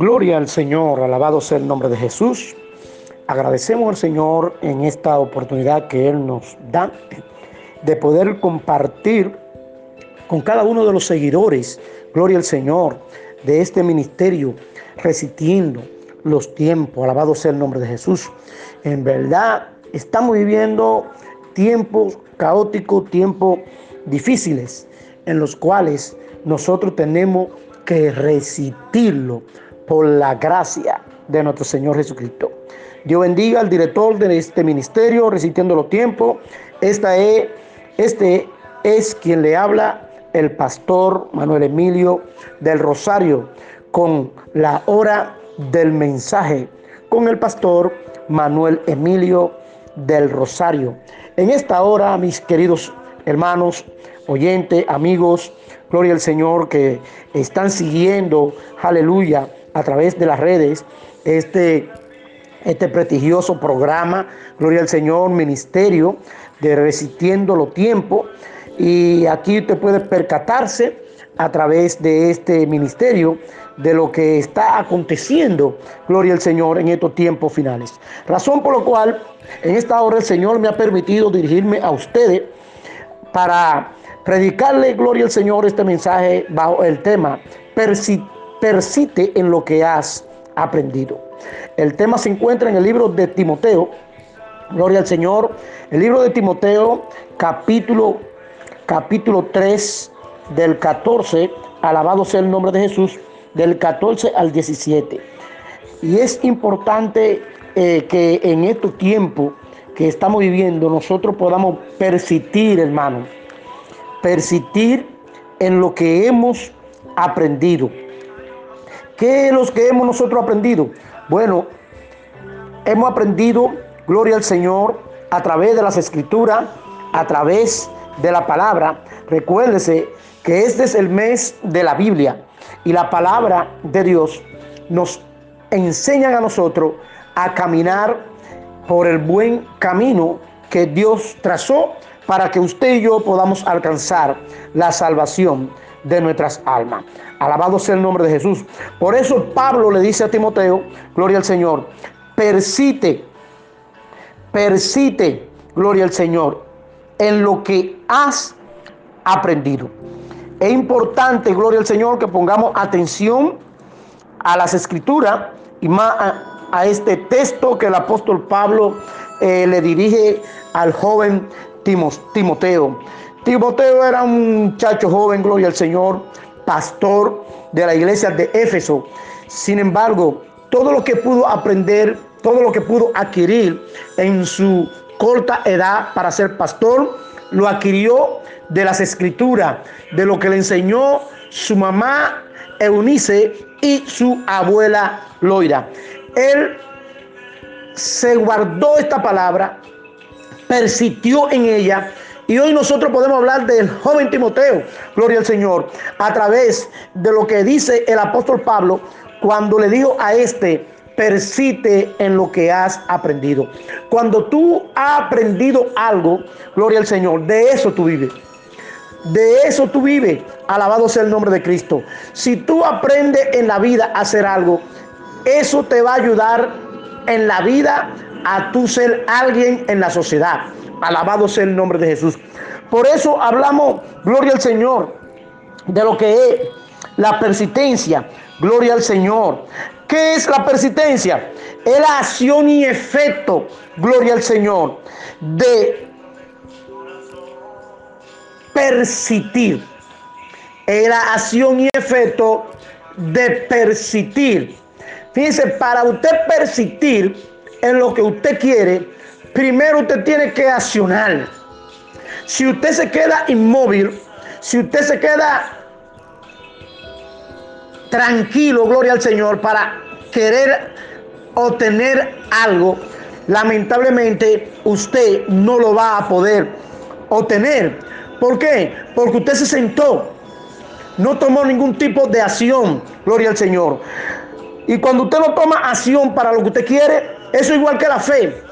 Gloria al Señor, alabado sea el nombre de Jesús. Agradecemos al Señor en esta oportunidad que Él nos da de poder compartir con cada uno de los seguidores, gloria al Señor, de este ministerio, resistiendo los tiempos, alabado sea el nombre de Jesús. En verdad, estamos viviendo tiempos caóticos, tiempos difíciles, en los cuales nosotros tenemos que resistirlo por la gracia de nuestro Señor Jesucristo. Dios bendiga al director de este ministerio, Resistiendo los Tiempos. Esta es, este es quien le habla, el pastor Manuel Emilio del Rosario, con la hora del mensaje, con el pastor Manuel Emilio del Rosario. En esta hora, mis queridos hermanos, oyentes, amigos, gloria al Señor que están siguiendo, aleluya, a través de las redes, este, este prestigioso programa, gloria al Señor, ministerio de Resistiendo los Tiempos. Y aquí usted puede percatarse a través de este ministerio de lo que está aconteciendo, gloria al Señor, en estos tiempos finales. Razón por la cual en esta hora el Señor me ha permitido dirigirme a ustedes para predicarle, gloria al Señor, este mensaje bajo el tema, persiste en lo que has aprendido. El tema se encuentra en el libro de Timoteo, gloria al Señor, el libro de Timoteo, capítulo, capítulo 3, del 14, alabado sea el nombre de Jesús, del 14 al 17. Y es importante eh, que en estos tiempos que estamos viviendo nosotros podamos persistir, hermano, persistir en lo que hemos aprendido. ¿Qué es lo que hemos nosotros aprendido? Bueno, hemos aprendido, gloria al Señor, a través de las escrituras, a través de la palabra. Recuérdese que este es el mes de la Biblia y la palabra de Dios nos enseña a nosotros a caminar por el buen camino que Dios trazó para que usted y yo podamos alcanzar la salvación de nuestras almas. Alabado sea el nombre de Jesús. Por eso Pablo le dice a Timoteo, gloria al Señor, persiste, persiste, gloria al Señor, en lo que has aprendido. Es importante, gloria al Señor, que pongamos atención a las escrituras y más a, este texto que el apóstol Pablo eh, le dirige al joven Timoteo. Timoteo era un muchacho joven, gloria al Señor, pastor de la iglesia de Éfeso. Sin embargo, todo lo que pudo aprender, todo lo que pudo adquirir en su corta edad para ser pastor, lo adquirió de las escrituras, de lo que le enseñó su mamá Eunice y su abuela Loira. Él se guardó esta palabra, persistió en ella y hoy nosotros podemos hablar del joven Timoteo, gloria al Señor, a través de lo que dice el apóstol Pablo cuando le dijo a este, persiste en lo que has aprendido. Cuando tú has aprendido algo, gloria al Señor, de eso tú vives. De eso tú vives. Alabado sea el nombre de Cristo. Si tú aprendes en la vida a hacer algo, eso te va a ayudar en la vida a tú ser alguien en la sociedad. Alabado sea el nombre de Jesús. Por eso hablamos, gloria al Señor, de lo que es la persistencia. Gloria al Señor. ¿Qué es la persistencia? Es la acción y efecto, gloria al Señor, de persistir. Es la acción y efecto de persistir. Fíjense, para usted persistir en lo que usted quiere, primero usted tiene que accionar. Si usted se queda inmóvil, si usted se queda tranquilo, gloria al Señor, para querer obtener algo, lamentablemente usted no lo va a poder obtener. ¿Por qué? Porque usted se sentó, no tomó ningún tipo de acción, gloria al Señor. Y cuando usted no toma acción para lo que usted quiere, eso es igual que la fe.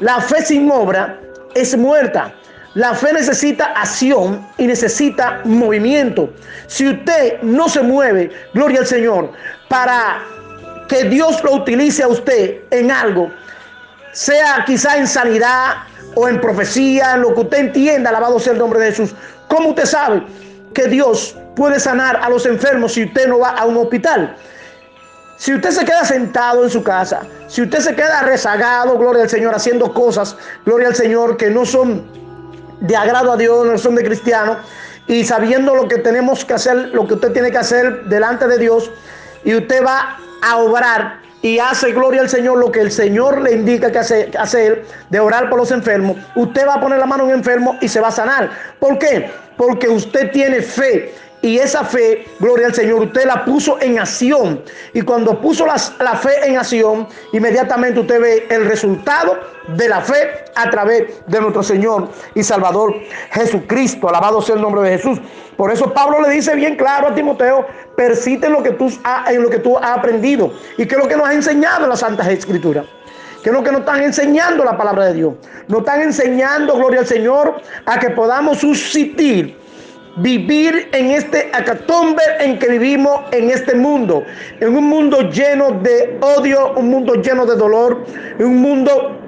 La fe sin obra es muerta. La fe necesita acción y necesita movimiento. Si usted no se mueve, gloria al Señor, para que Dios lo utilice a usted en algo, sea quizá en sanidad o en profecía, lo que usted entienda, alabado sea el nombre de Jesús. ¿Cómo usted sabe que Dios puede sanar a los enfermos si usted no va a un hospital? Si usted se queda sentado en su casa, si usted se queda rezagado, gloria al Señor, haciendo cosas, gloria al Señor, que no son de agrado a Dios, no son de cristiano, y sabiendo lo que tenemos que hacer, lo que usted tiene que hacer delante de Dios, y usted va a obrar y hace gloria al Señor lo que el Señor le indica que hacer, de orar por los enfermos, usted va a poner la mano en un enfermo y se va a sanar. ¿Por qué? Porque usted tiene fe y esa fe, gloria al Señor, usted la puso en acción. Y cuando puso la, fe en acción, inmediatamente usted ve el resultado de la fe a través de nuestro Señor y Salvador Jesucristo. Alabado sea el nombre de Jesús. Por eso Pablo le dice bien claro a Timoteo, persiste en lo que tú, en lo que tú has aprendido. Y que es lo que nos ha enseñado la Santa Escritura que es lo que nos están enseñando la palabra de Dios. Nos están enseñando, gloria al Señor, a que podamos subsistir vivir en este acatombe en que vivimos en este mundo, en un mundo lleno de odio, un mundo lleno de dolor, un mundo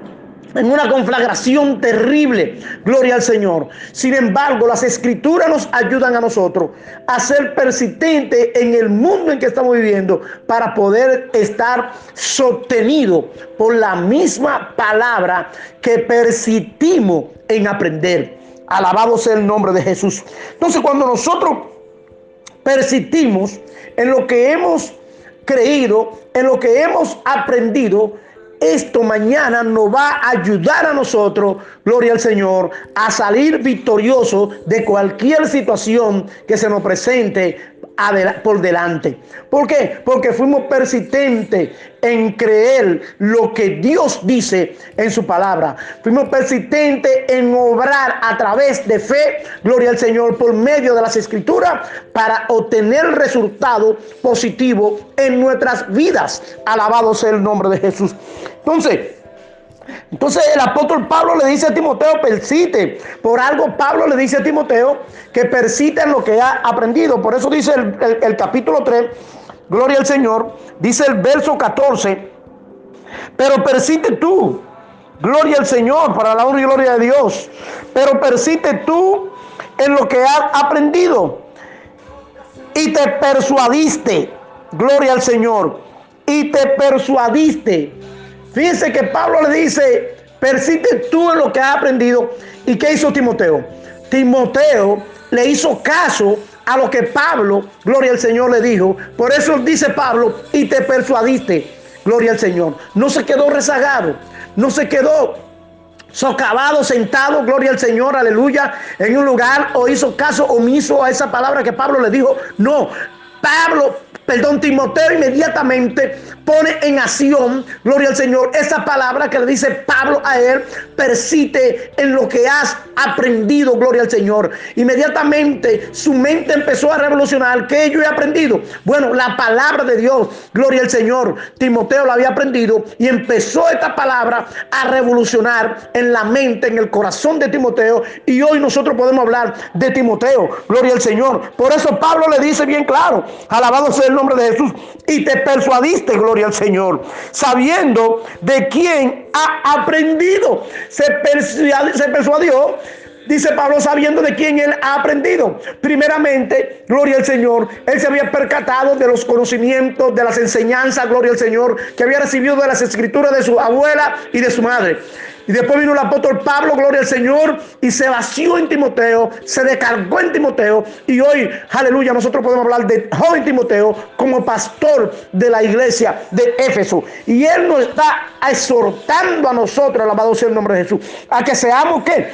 en una conflagración terrible. Gloria al Señor. Sin embargo, las escrituras nos ayudan a nosotros a ser persistentes en el mundo en que estamos viviendo para poder estar sostenidos por la misma palabra que persistimos en aprender. Alabado sea el nombre de Jesús. Entonces cuando nosotros persistimos en lo que hemos creído, en lo que hemos aprendido, esto mañana nos va a ayudar a nosotros, gloria al Señor, a salir victorioso de cualquier situación que se nos presente por delante. ¿Por qué? Porque fuimos persistentes en creer lo que Dios dice en su palabra. Fuimos persistentes en obrar a través de fe, gloria al Señor, por medio de las escrituras, para obtener resultados positivos en nuestras vidas. Alabado sea el nombre de Jesús. Entonces, entonces el apóstol Pablo le dice a Timoteo, persiste. Por algo Pablo le dice a Timoteo que persiste en lo que ha aprendido. Por eso dice el, capítulo 3, gloria al Señor, dice el verso 14, pero persiste tú, gloria al Señor, para la honra y gloria de Dios, pero persiste tú en lo que has aprendido y te persuadiste, gloria al Señor, y te persuadiste Fíjense que Pablo le dice, persiste tú en lo que has aprendido. ¿Y qué hizo Timoteo? Timoteo le hizo caso a lo que Pablo, gloria al Señor, le dijo. Por eso dice Pablo, y te persuadiste, gloria al Señor. No se quedó rezagado, no se quedó socavado, sentado, gloria al Señor, aleluya, en un lugar o hizo caso omiso a esa palabra que Pablo le dijo. No, Pablo perdón, Timoteo inmediatamente pone en acción, gloria al Señor, esa palabra que le dice Pablo a él, persiste en lo que has aprendido, gloria al Señor. Inmediatamente su mente empezó a revolucionar. ¿Qué yo he aprendido? Bueno, la palabra de Dios, gloria al Señor. Timoteo la había aprendido y empezó esta palabra a revolucionar en la mente, en el corazón de Timoteo. Y hoy nosotros podemos hablar de Timoteo, gloria al Señor. Por eso Pablo le dice bien claro, alabado sea el nombre de Jesús, y te persuadiste, gloria al Señor, sabiendo de quién ha aprendido. Se, persuadió, se persuadió dice Pablo, sabiendo de quién él ha aprendido. Primeramente, gloria al Señor, él se había percatado de los conocimientos, de las enseñanzas, gloria al Señor, que había recibido de las escrituras de su abuela y de su madre. Y después vino el apóstol Pablo, gloria al Señor, y se vació en Timoteo, se descargó en Timoteo. Y hoy, aleluya, nosotros podemos hablar de joven Timoteo como pastor de la iglesia de Éfeso. Y él nos está exhortando a nosotros, alabado sea el nombre de Jesús, a que seamos qué?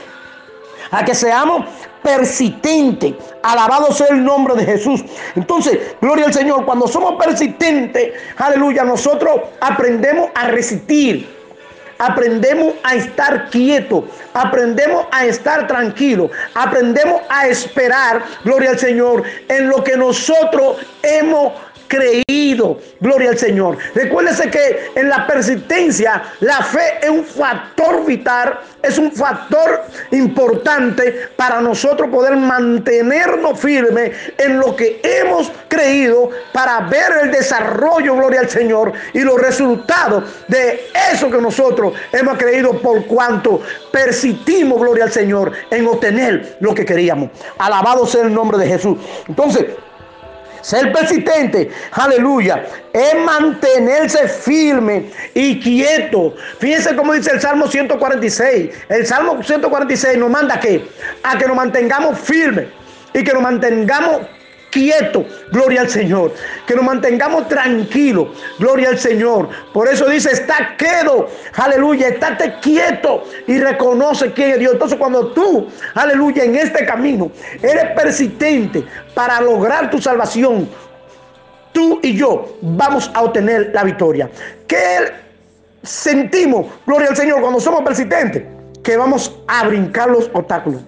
A que seamos persistentes. Alabado sea el nombre de Jesús. Entonces, gloria al Señor. Cuando somos persistentes, aleluya, nosotros aprendemos a resistir aprendemos a estar quietos, aprendemos a estar tranquilos, aprendemos a esperar, gloria al Señor, en lo que nosotros hemos creído. Gloria al Señor. Recuérdese que en la persistencia la fe es un factor vital, es un factor importante para nosotros poder mantenernos firmes en lo que hemos creído para ver el desarrollo, gloria al Señor, y los resultados de eso que nosotros hemos creído por cuanto persistimos, gloria al Señor, en obtener lo que queríamos. Alabado sea el nombre de Jesús. Entonces, ser persistente, aleluya, es mantenerse firme y quieto. Fíjense cómo dice el Salmo 146. El Salmo 146 nos manda a qué? A que nos mantengamos firmes y que nos mantengamos quieto, gloria al Señor. Que nos mantengamos tranquilos, gloria al Señor. Por eso dice, está quedo, aleluya, estate quieto y reconoce quién es Dios. Entonces cuando tú, aleluya, en este camino eres persistente para lograr tu salvación, tú y yo vamos a obtener la victoria. ¿Qué sentimos, gloria al Señor, cuando somos persistentes? Que vamos a brincar los obstáculos.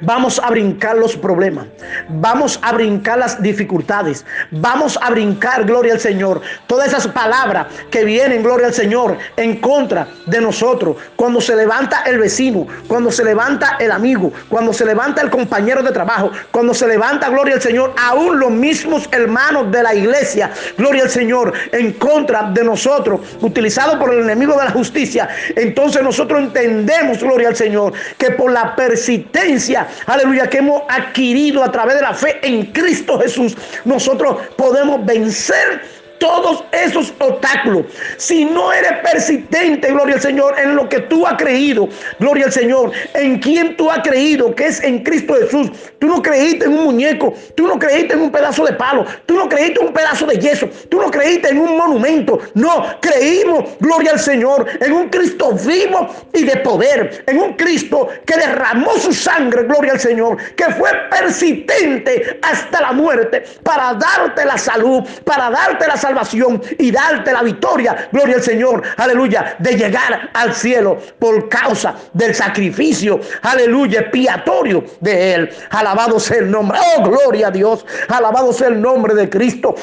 Vamos a brincar los problemas. Vamos a brincar las dificultades. Vamos a brincar, gloria al Señor. Todas esas palabras que vienen, gloria al Señor, en contra de nosotros. Cuando se levanta el vecino, cuando se levanta el amigo, cuando se levanta el compañero de trabajo, cuando se levanta, gloria al Señor, aún los mismos hermanos de la iglesia, gloria al Señor, en contra de nosotros, utilizado por el enemigo de la justicia. Entonces nosotros entendemos, gloria al Señor, que por la persistencia, aleluya, que hemos adquirido a través de la fe en Cristo Jesús, nosotros podemos vencer todos esos obstáculos. Si no eres persistente, gloria al Señor, en lo que tú has creído, gloria al Señor, en quien tú has creído, que es en Cristo Jesús. Tú no creíste en un muñeco, tú no creíste en un pedazo de palo, tú no creíste en un pedazo de yeso, tú no creíste en un monumento. No, creímos, gloria al Señor, en un Cristo vivo y de poder, en un Cristo que derramó su sangre, gloria al Señor, que fue persistente hasta la muerte para darte la salud, para darte la salud salvación y darte la victoria, gloria al Señor, aleluya, de llegar al cielo por causa del sacrificio, aleluya, expiatorio de Él. Alabado sea el nombre, oh gloria a Dios, alabado sea el nombre de Cristo.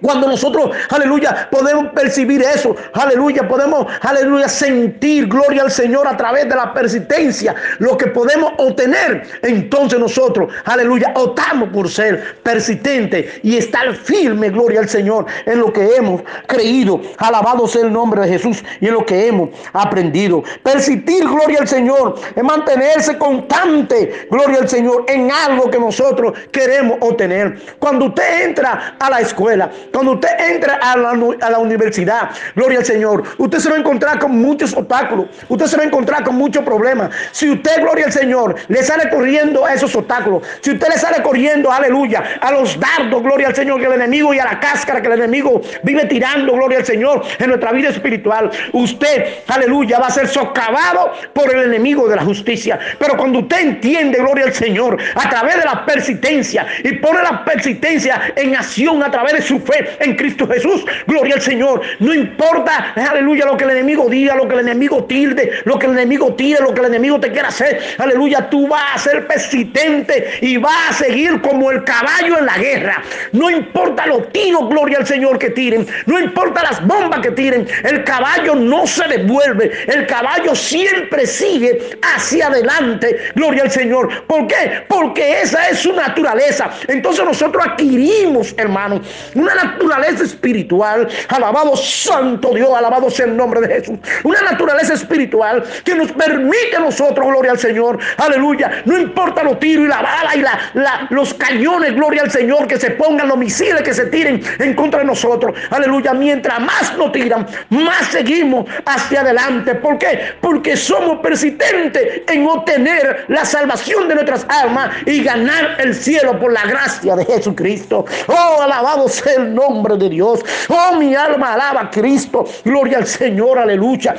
Cuando nosotros, aleluya, podemos percibir eso, aleluya, podemos, aleluya, sentir gloria al Señor a través de la persistencia, lo que podemos obtener, entonces nosotros, aleluya, optamos por ser persistentes y estar firme, gloria al Señor, en lo que hemos creído. Alabado sea el nombre de Jesús y en lo que hemos aprendido. Persistir, gloria al Señor, es mantenerse constante, gloria al Señor, en algo que nosotros queremos obtener. Cuando usted entra a la escuela, cuando usted entra a la, universidad, gloria al Señor, usted se va a encontrar con muchos obstáculos. Usted se va a encontrar con muchos problemas. Si usted, gloria al Señor, le sale corriendo a esos obstáculos, si usted le sale corriendo, aleluya, a los dardos, gloria al Señor, que el enemigo y a la cáscara que el enemigo vive tirando, gloria al Señor, en nuestra vida espiritual, usted, aleluya, va a ser socavado por el enemigo de la justicia. Pero cuando usted entiende, gloria al Señor, a través de la persistencia y pone la persistencia en acción a través de su fe, en Cristo Jesús. Gloria al Señor. No importa, aleluya, lo que el enemigo diga, lo que el enemigo tilde, lo que el enemigo tire, lo que el enemigo te quiera hacer. Aleluya, tú vas a ser persistente y vas a seguir como el caballo en la guerra. No importa los tiros, gloria al Señor, que tiren. No importa las bombas que tiren. El caballo no se devuelve. El caballo siempre sigue hacia adelante. Gloria al Señor. ¿Por qué? Porque esa es su naturaleza. Entonces nosotros adquirimos, hermano, una naturaleza naturaleza espiritual. Alabado Santo Dios, alabado sea el nombre de Jesús. Una naturaleza espiritual que nos permite a nosotros, gloria al Señor. Aleluya. No importa los tiros y la bala y la, los cañones, gloria al Señor, que se pongan los misiles que se tiren en contra de nosotros. Aleluya. Mientras más nos tiran, más seguimos hacia adelante. ¿Por qué? Porque somos persistentes en obtener la salvación de nuestras almas y ganar el cielo por la gracia de Jesucristo. Oh, alabado sea el nombre nombre de Dios. Oh, mi alma alaba a Cristo. Gloria al Señor, aleluya.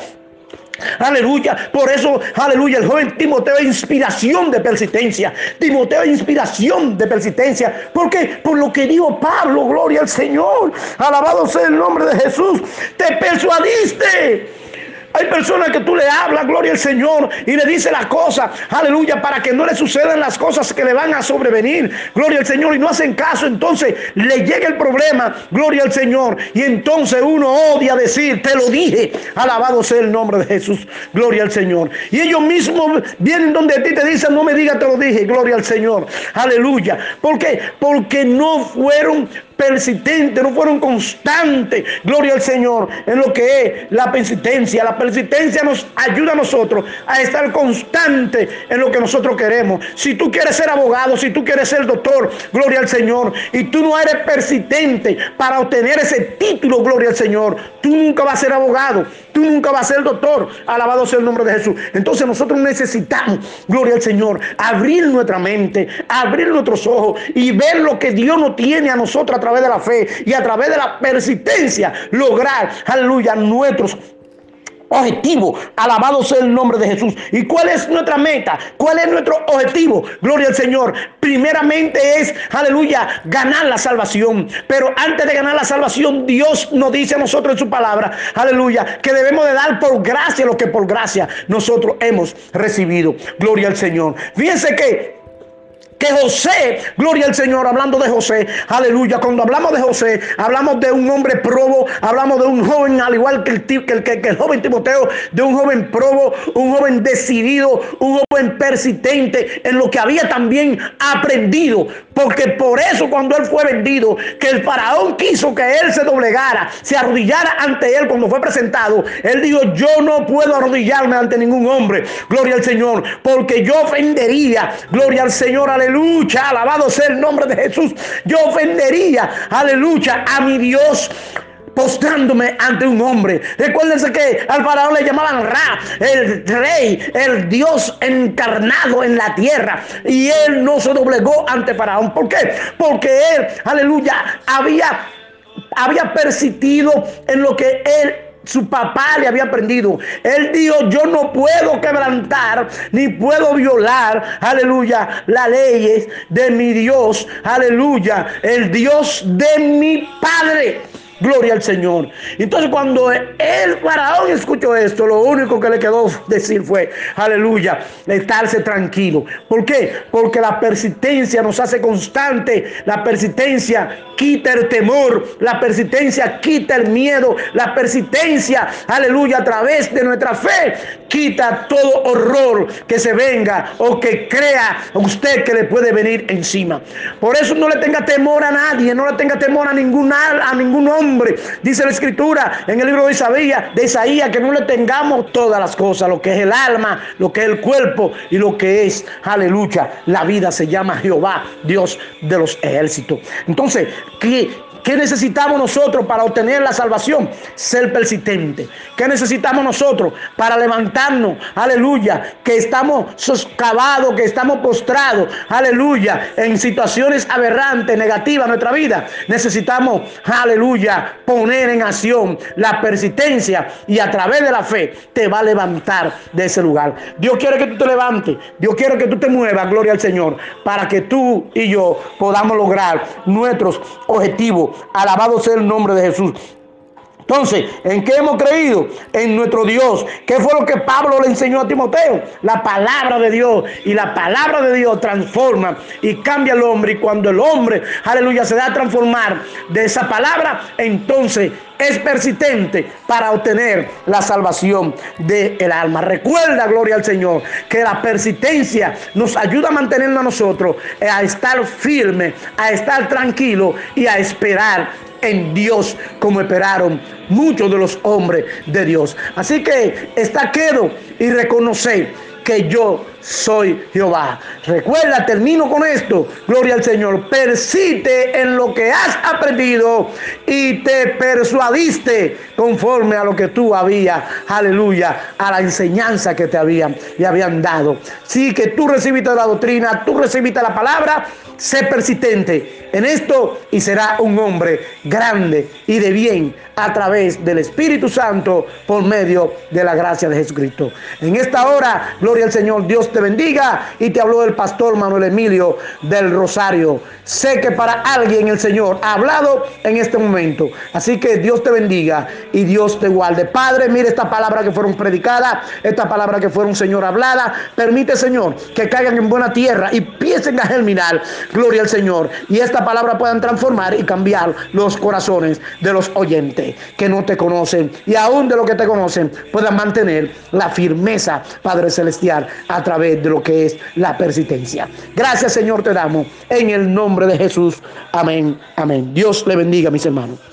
Aleluya. Por eso, aleluya, el joven Timoteo es inspiración de persistencia. Timoteo es inspiración de persistencia. ¿Por qué? Por lo que dijo Pablo, gloria al Señor. Alabado sea el nombre de Jesús. Te persuadiste Hay personas que tú le hablas, gloria al Señor, y le dices las cosas, aleluya, para que no le sucedan las cosas que le van a sobrevenir, gloria al Señor, y no hacen caso, entonces le llega el problema, gloria al Señor, y entonces uno odia decir, te lo dije, alabado sea el nombre de Jesús, gloria al Señor. Y ellos mismos vienen donde a ti te dicen, no me digas, te lo dije, gloria al Señor, aleluya. ¿Por qué? Porque no fueron persistentes, no fueron constantes, gloria al Señor, en lo que es la persistencia. La persistencia nos ayuda a nosotros a estar constantes en lo que nosotros queremos. Si tú quieres ser abogado, si tú quieres ser doctor, gloria al Señor, y tú no eres persistente para obtener ese título, gloria al Señor, tú nunca vas a ser abogado, tú nunca vas a ser doctor, alabado sea el nombre de Jesús. Entonces nosotros necesitamos, gloria al Señor, abrir nuestra mente, abrir nuestros ojos y ver lo que Dios nos tiene a nosotros a través de la fe y a través de la persistencia lograr, aleluya, nuestros objetivo. Alabado sea el nombre de Jesús. ¿Y cuál es nuestra meta? ¿Cuál es nuestro objetivo? Gloria al Señor. Primeramente es, aleluya, ganar la salvación. Pero antes de ganar la salvación, Dios nos dice a nosotros en su palabra, aleluya, que debemos de dar por gracia lo que por gracia nosotros hemos recibido. Gloria al Señor. Fíjense que que José, gloria al Señor, hablando de José, aleluya, cuando hablamos de José, hablamos de un hombre probo, hablamos de un joven, al igual que el, que que el joven Timoteo, de un joven probo, un joven decidido, un joven persistente en lo que había también aprendido, porque por eso cuando él fue vendido, que el faraón quiso que él se doblegara, se arrodillara ante él cuando fue presentado, él dijo, yo no puedo arrodillarme ante ningún hombre, gloria al Señor, porque yo ofendería, gloria al Señor, aleluya aleluya, alabado sea el nombre de Jesús. Yo ofendería, aleluya, a mi Dios postrándome ante un hombre. Recuérdense que al faraón le llamaban Ra, el rey, el Dios encarnado en la tierra. Y él no se doblegó ante faraón. ¿Por qué? Porque él, aleluya, había, había persistido en lo que él su papá le había aprendido. Él dijo, yo no puedo quebrantar ni puedo violar, aleluya, las leyes de mi Dios, aleluya, el Dios de mi Padre. Gloria al Señor. Entonces cuando el faraón escuchó esto, lo único que le quedó decir fue, aleluya, estarse tranquilo. ¿Por qué? Porque la persistencia nos hace constante. La persistencia quita el temor. La persistencia quita el miedo. La persistencia, aleluya, a través de nuestra fe, quita todo horror que se venga o que crea usted que le puede venir encima. Por eso no le tenga temor a nadie, no le tenga temor a ningún, a ningún hombre Dice la escritura en el libro de Isaías, de Isaías que no le tengamos todas las cosas, lo que es el alma, lo que es el cuerpo y lo que es, aleluya, la vida se llama Jehová, Dios de los ejércitos. Entonces, ¿qué, ¿Qué necesitamos nosotros para obtener la salvación? Ser persistente. ¿Qué necesitamos nosotros para levantarnos? Aleluya. Que estamos soscavados, que estamos postrados. Aleluya. En situaciones aberrantes, negativas en nuestra vida. Necesitamos, aleluya, poner en acción la persistencia y a través de la fe te va a levantar de ese lugar. Dios quiere que tú te levantes. Dios quiere que tú te muevas, gloria al Señor, para que tú y yo podamos lograr nuestros objetivos Alabado sea el nombre de Jesús. Entonces, ¿en qué hemos creído? En nuestro Dios. ¿Qué fue lo que Pablo le enseñó a Timoteo? La palabra de Dios. Y la palabra de Dios transforma y cambia al hombre. Y cuando el hombre, aleluya, se da a transformar de esa palabra, entonces es persistente para obtener la salvación del alma. Recuerda, gloria al Señor, que la persistencia nos ayuda a mantenernos a nosotros, a estar firme, a estar tranquilo y a esperar en Dios como esperaron muchos de los hombres de Dios. Así que está quedo y reconocer que yo soy Jehová. Recuerda, termino con esto. Gloria al Señor. Persiste en lo que has aprendido y te persuadiste conforme a lo que tú habías, aleluya, a la enseñanza que te habían, le habían dado. Sí, que tú recibiste la doctrina, tú recibiste la palabra, sé persistente en esto y será un hombre grande y de bien a través del Espíritu Santo por medio de la gracia de Jesucristo. En esta hora, gloria al Señor, Dios te bendiga y te habló el pastor Manuel Emilio del Rosario. Sé que para alguien el Señor ha hablado en este momento. Así que Dios te bendiga y Dios te guarde. Padre, mire esta palabra que fueron predicadas, esta palabra que fueron, Señor, hablada. Permite, Señor, que caigan en buena tierra y empiecen a germinar. Gloria al Señor. Y esta palabra puedan transformar y cambiar los corazones de los oyentes que no te conocen y aún de los que te conocen puedan mantener la firmeza, Padre Celestial, a través de lo que es la persistencia. Gracias, Señor, te damos en el nombre de Jesús. Amén. Amén. Dios le bendiga, mis hermanos.